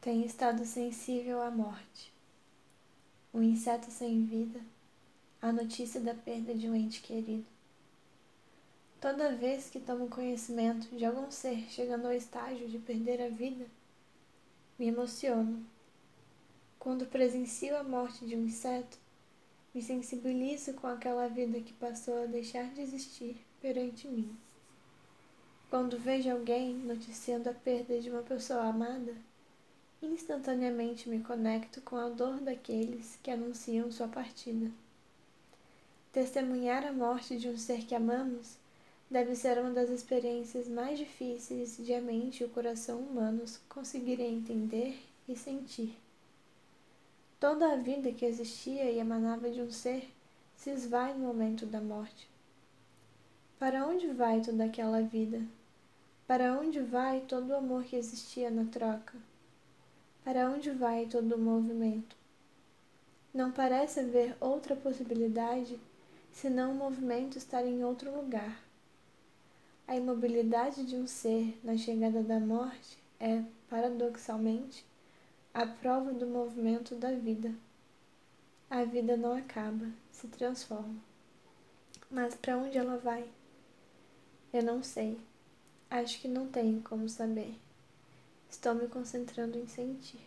tem estado sensível à morte. Um inseto sem vida, a notícia da perda de um ente querido. Toda vez que tomo conhecimento de algum ser chegando ao estágio de perder a vida, me emociono. Quando presencio a morte de um inseto, me sensibilizo com aquela vida que passou a deixar de existir perante mim. Quando vejo alguém noticiando a perda de uma pessoa amada, instantaneamente me conecto com a dor daqueles que anunciam sua partida. Testemunhar a morte de um ser que amamos deve ser uma das experiências mais difíceis de a mente e o coração humanos conseguirem entender e sentir. Toda a vida que existia e emanava de um ser se esvai no momento da morte. Para onde vai toda aquela vida? Para onde vai todo o amor que existia na troca? Para onde vai todo o movimento? Não parece haver outra possibilidade senão o movimento estar em outro lugar. A imobilidade de um ser na chegada da morte é, paradoxalmente, a prova do movimento da vida. A vida não acaba, se transforma. Mas para onde ela vai? Eu não sei. Acho que não tenho como saber. Estou me concentrando em sentir.